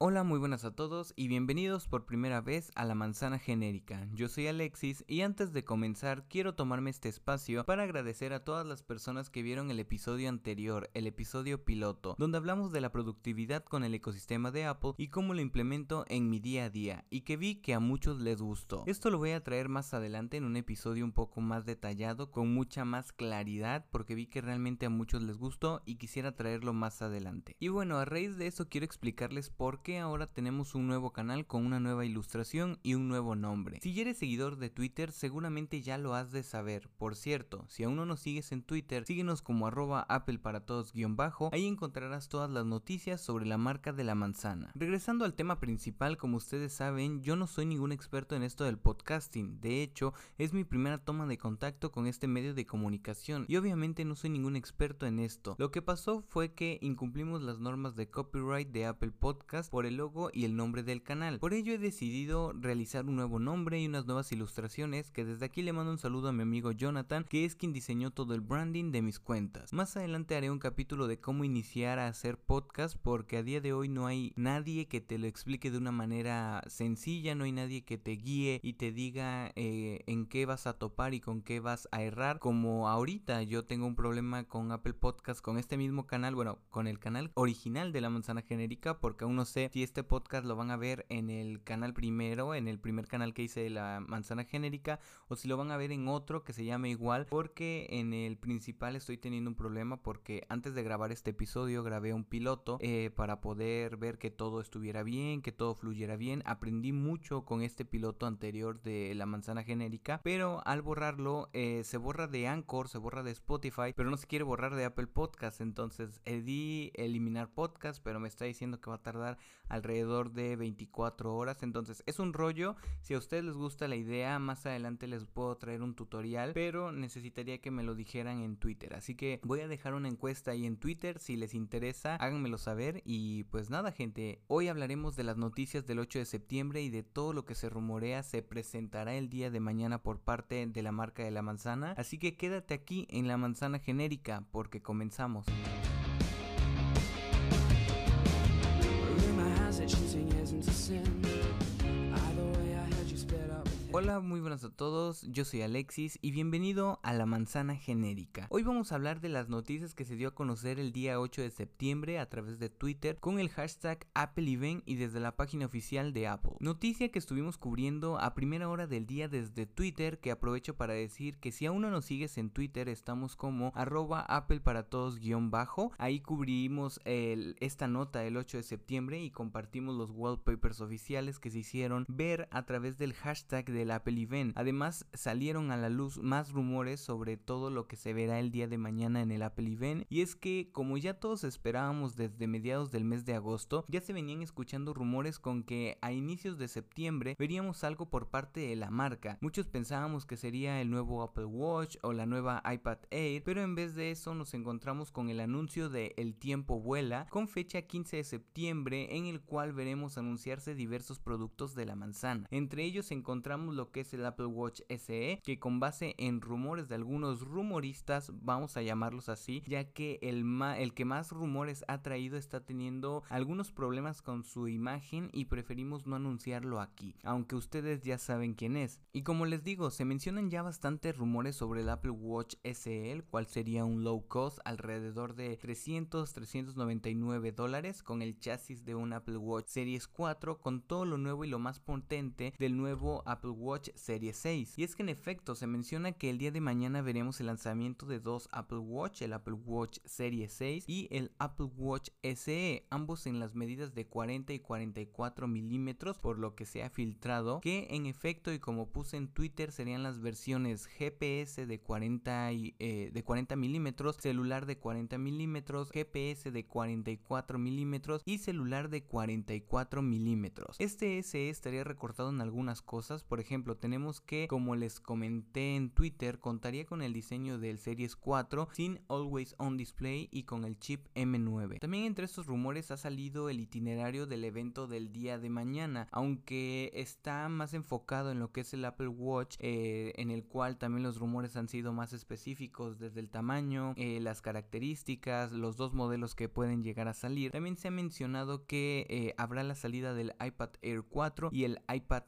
Hola, muy buenas a todos y bienvenidos por primera vez a la manzana genérica. Yo soy Alexis y antes de comenzar quiero tomarme este espacio para agradecer a todas las personas que vieron el episodio anterior, el episodio piloto, donde hablamos de la productividad con el ecosistema de Apple y cómo lo implemento en mi día a día y que vi que a muchos les gustó. Esto lo voy a traer más adelante en un episodio un poco más detallado, con mucha más claridad, porque vi que realmente a muchos les gustó y quisiera traerlo más adelante. Y bueno, a raíz de eso quiero explicarles por qué ahora tenemos un nuevo canal con una nueva ilustración y un nuevo nombre. Si eres seguidor de Twitter seguramente ya lo has de saber. Por cierto, si aún no nos sigues en Twitter, síguenos como arroba Apple para todos guion bajo, ahí encontrarás todas las noticias sobre la marca de la manzana. Regresando al tema principal, como ustedes saben, yo no soy ningún experto en esto del podcasting, de hecho es mi primera toma de contacto con este medio de comunicación y obviamente no soy ningún experto en esto. Lo que pasó fue que incumplimos las normas de copyright de Apple Podcast por el logo y el nombre del canal. Por ello he decidido realizar un nuevo nombre y unas nuevas ilustraciones que desde aquí le mando un saludo a mi amigo Jonathan que es quien diseñó todo el branding de mis cuentas. Más adelante haré un capítulo de cómo iniciar a hacer podcast porque a día de hoy no hay nadie que te lo explique de una manera sencilla, no hay nadie que te guíe y te diga eh, en qué vas a topar y con qué vas a errar. Como ahorita yo tengo un problema con Apple Podcast, con este mismo canal, bueno, con el canal original de la manzana genérica porque aún no sé si este podcast lo van a ver en el canal primero, en el primer canal que hice de la manzana genérica, o si lo van a ver en otro que se llame igual, porque en el principal estoy teniendo un problema porque antes de grabar este episodio grabé un piloto eh, para poder ver que todo estuviera bien, que todo fluyera bien. Aprendí mucho con este piloto anterior de la manzana genérica, pero al borrarlo eh, se borra de Anchor, se borra de Spotify, pero no se quiere borrar de Apple Podcast. Entonces di eliminar podcast, pero me está diciendo que va a tardar alrededor de 24 horas. Entonces es un rollo. Si a ustedes les gusta la idea, más adelante les puedo traer un tutorial, pero necesitaría que me lo dijeran en Twitter. Así que voy a dejar una encuesta ahí en Twitter. Si les interesa, háganmelo saber. Y pues nada, gente. Hoy hablaremos de las noticias del 8 de septiembre y de todo lo que se rumorea se presentará el día de mañana por parte de la marca de la manzana. Así que quédate aquí en la manzana genérica porque comenzamos. Hola, muy buenas a todos, yo soy Alexis y bienvenido a la manzana genérica. Hoy vamos a hablar de las noticias que se dio a conocer el día 8 de septiembre a través de Twitter con el hashtag Apple Event y desde la página oficial de Apple. Noticia que estuvimos cubriendo a primera hora del día desde Twitter que aprovecho para decir que si aún no nos sigues en Twitter estamos como arroba Apple para todos guion bajo. Ahí cubrimos esta nota el 8 de septiembre y compartimos los wallpapers oficiales que se hicieron ver a través del hashtag de Apple Event. Además, salieron a la luz más rumores sobre todo lo que se verá el día de mañana en el Apple Event. Y es que, como ya todos esperábamos desde mediados del mes de agosto, ya se venían escuchando rumores con que a inicios de septiembre veríamos algo por parte de la marca. Muchos pensábamos que sería el nuevo Apple Watch o la nueva iPad Air, pero en vez de eso nos encontramos con el anuncio de El tiempo vuela con fecha 15 de septiembre en el cual veremos anunciarse diversos productos de la manzana. Entre ellos encontramos lo que es el Apple Watch SE, que con base en rumores de algunos rumoristas, vamos a llamarlos así, ya que el, el que más rumores ha traído está teniendo algunos problemas con su imagen y preferimos no anunciarlo aquí, aunque ustedes ya saben quién es. Y como les digo, se mencionan ya bastantes rumores sobre el Apple Watch SE, el cual sería un low cost alrededor de 300, 399 dólares con el chasis de un Apple Watch Series 4 con todo lo nuevo y lo más potente del nuevo Apple Watch Serie 6. Y es que en efecto se menciona que el día de mañana veremos el lanzamiento de dos Apple Watch, el Apple Watch Serie 6 y el Apple Watch SE, ambos en las medidas de 40 y 44 milímetros, por lo que se ha filtrado que en efecto y como puse en Twitter serían las versiones GPS de 40 y, eh, de 40 milímetros, celular de 40 milímetros, GPS de 44 milímetros y celular de 44 milímetros. Este SE estaría recortado en algunas cosas, por ejemplo ejemplo, tenemos que, como les comenté en Twitter, contaría con el diseño del Series 4 sin Always On Display y con el chip M9. También entre estos rumores ha salido el itinerario del evento del día de mañana, aunque está más enfocado en lo que es el Apple Watch, eh, en el cual también los rumores han sido más específicos desde el tamaño, eh, las características, los dos modelos que pueden llegar a salir. También se ha mencionado que eh, habrá la salida del iPad Air 4 y el iPad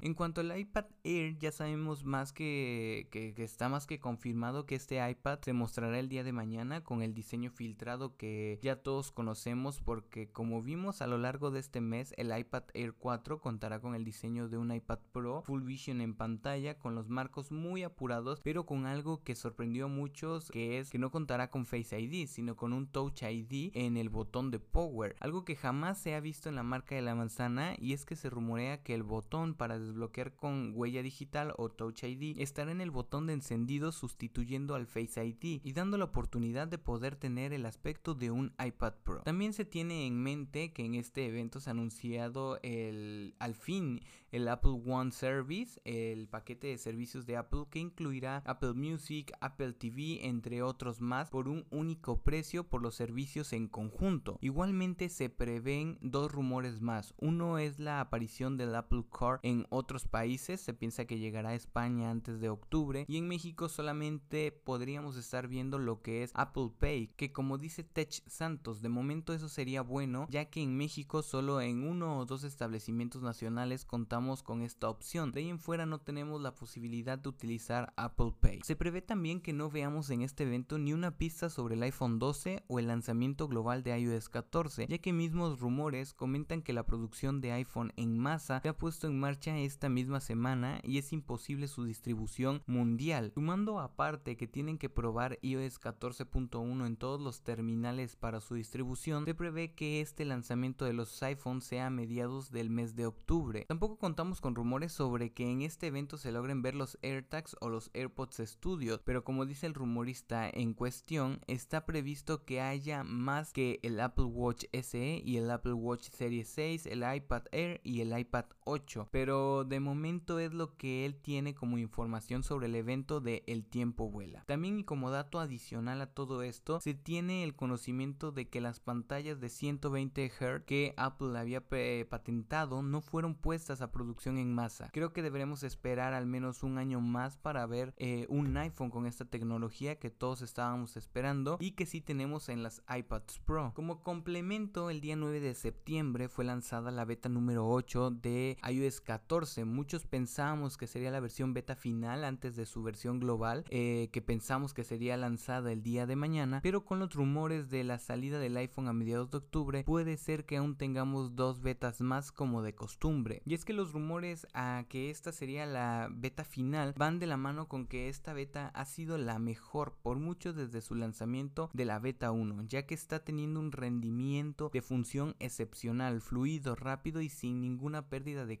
en cuanto al iPad Air, ya sabemos más que, que, está más que confirmado que este iPad se mostrará el día de mañana con el diseño filtrado que ya todos conocemos porque como vimos a lo largo de este mes, el iPad Air 4 contará con el diseño de un iPad Pro Full Vision en pantalla con los marcos muy apurados, pero con algo que sorprendió a muchos que es que no contará con Face ID, sino con un Touch ID en el botón de Power, algo que jamás se ha visto en la marca de la manzana y es que se rumorea que el botón para desbloquear con huella digital o Touch ID estará en el botón de encendido sustituyendo al Face ID y dando la oportunidad de poder tener el aspecto de un iPad Pro. También se tiene en mente que en este evento se ha anunciado el al fin el Apple One Service, el paquete de servicios de Apple que incluirá Apple Music, Apple TV, entre otros más, por un único precio por los servicios en conjunto. Igualmente se prevén dos rumores más. Uno es la aparición del Apple Car en otros países, se piensa que llegará a España antes de octubre y en México solamente podríamos estar viendo lo que es Apple Pay, que como dice Tech Santos, de momento eso sería bueno, ya que en México solo en uno o dos establecimientos nacionales contamos con esta opción. De ahí en fuera no tenemos la posibilidad de utilizar Apple Pay. Se prevé también que no veamos en este evento ni una pista sobre el iPhone 12 o el lanzamiento global de iOS 14, ya que mismos rumores comentan que la producción de iPhone en masa se ha puesto en marcha esta misma semana y es imposible su distribución mundial. Sumando aparte que tienen que probar iOS 14.1 en todos los terminales para su distribución, se prevé que este lanzamiento de los iPhones sea a mediados del mes de octubre. Tampoco contamos con rumores sobre que en este evento se logren ver los AirTags o los AirPods Studios, pero como dice el rumorista en cuestión, está previsto que haya más que el Apple Watch SE y el Apple Watch Series 6, el iPad Air y el iPad 8, pero pero de momento es lo que él tiene como información sobre el evento de El tiempo vuela. También y como dato adicional a todo esto, se tiene el conocimiento de que las pantallas de 120 Hz que Apple había patentado no fueron puestas a producción en masa. Creo que deberemos esperar al menos un año más para ver eh, un iPhone con esta tecnología que todos estábamos esperando y que sí tenemos en las iPads Pro. Como complemento, el día 9 de septiembre fue lanzada la beta número 8 de iOS 14 Muchos pensábamos que sería la versión beta final antes de su versión global, eh, que pensamos que sería lanzada el día de mañana, pero con los rumores de la salida del iPhone a mediados de octubre, puede ser que aún tengamos dos betas más como de costumbre. Y es que los rumores a que esta sería la beta final van de la mano con que esta beta ha sido la mejor por mucho desde su lanzamiento de la beta 1, ya que está teniendo un rendimiento de función excepcional, fluido, rápido y sin ninguna pérdida de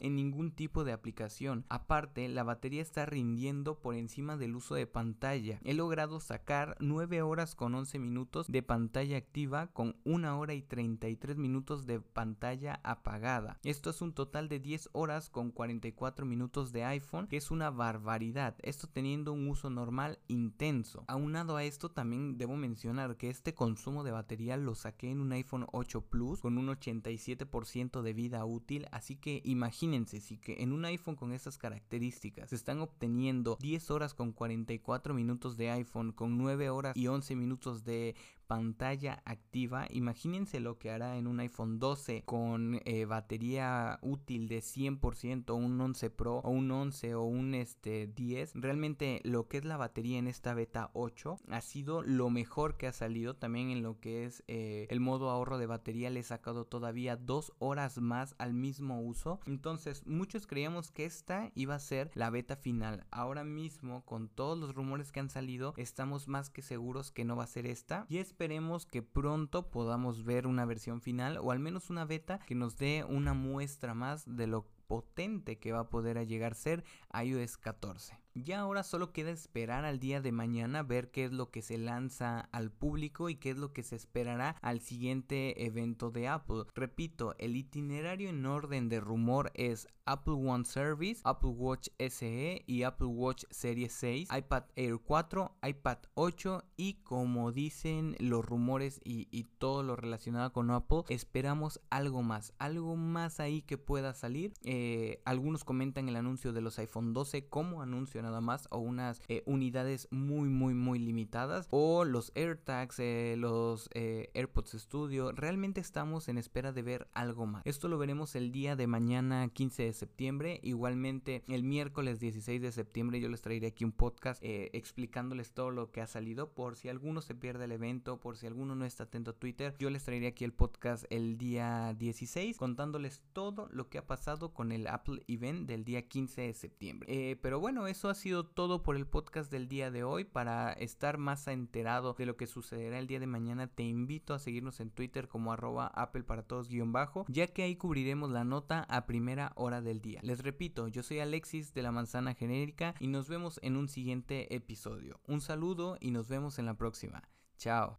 en ningún tipo de aplicación. Aparte, la batería está rindiendo por encima del uso de pantalla. He logrado sacar 9 horas con 11 minutos de pantalla activa con 1 hora y 33 minutos de pantalla apagada. Esto es un total de 10 horas con 44 minutos de iPhone, que es una barbaridad. Esto teniendo un uso normal intenso. Aunado a esto, también debo mencionar que este consumo de batería lo saqué en un iPhone 8 Plus con un 87% de vida útil, así que imagínense Imagínense si que en un iPhone con estas características se están obteniendo 10 horas con 44 minutos de iPhone con 9 horas y 11 minutos de pantalla activa. Imagínense lo que hará en un iPhone 12 con eh, batería útil de 100%, un 11 Pro o un 11 o un este 10. Realmente lo que es la batería en esta beta 8 ha sido lo mejor que ha salido. También en lo que es eh, el modo ahorro de batería le he sacado todavía dos horas más al mismo uso. Entonces muchos creíamos que esta iba a ser la beta final. Ahora mismo con todos los rumores que han salido estamos más que seguros que no va a ser esta. Y es esperemos que pronto podamos ver una versión final o al menos una beta que nos dé una muestra más de lo potente que va a poder llegar a ser iOS 14. Ya ahora solo queda esperar al día de mañana, ver qué es lo que se lanza al público y qué es lo que se esperará al siguiente evento de Apple. Repito, el itinerario en orden de rumor es Apple One Service, Apple Watch SE y Apple Watch Series 6, iPad Air 4, iPad 8 y como dicen los rumores y, todo lo relacionado con Apple, esperamos algo más, algo más ahí que pueda salir. Eh, algunos comentan el anuncio de los iPhone 12 como anuncio nada más o unas eh, unidades muy muy muy limitadas o los AirTags, eh, los eh, AirPods Studio. Realmente estamos en espera de ver algo más. Esto lo veremos el día de mañana 15 de septiembre. Igualmente el miércoles 16 de septiembre yo les traeré aquí un podcast explicándoles todo lo que ha salido por si alguno se pierde el evento, por si alguno no está atento a Twitter. Yo les traeré aquí el podcast el día 16 contándoles todo lo que ha pasado con el Apple Event del día 15 de septiembre. pero bueno, ha sido todo por el podcast del día de hoy. Para estar más enterado de lo que sucederá el día de mañana, te invito a seguirnos en Twitter como arroba Apple para todos guion bajo, ya que ahí cubriremos la nota a primera hora del día. Les repito, yo soy Alexis de la Manzana Genérica y nos vemos en un siguiente episodio. Un saludo y nos vemos en la próxima. Chao.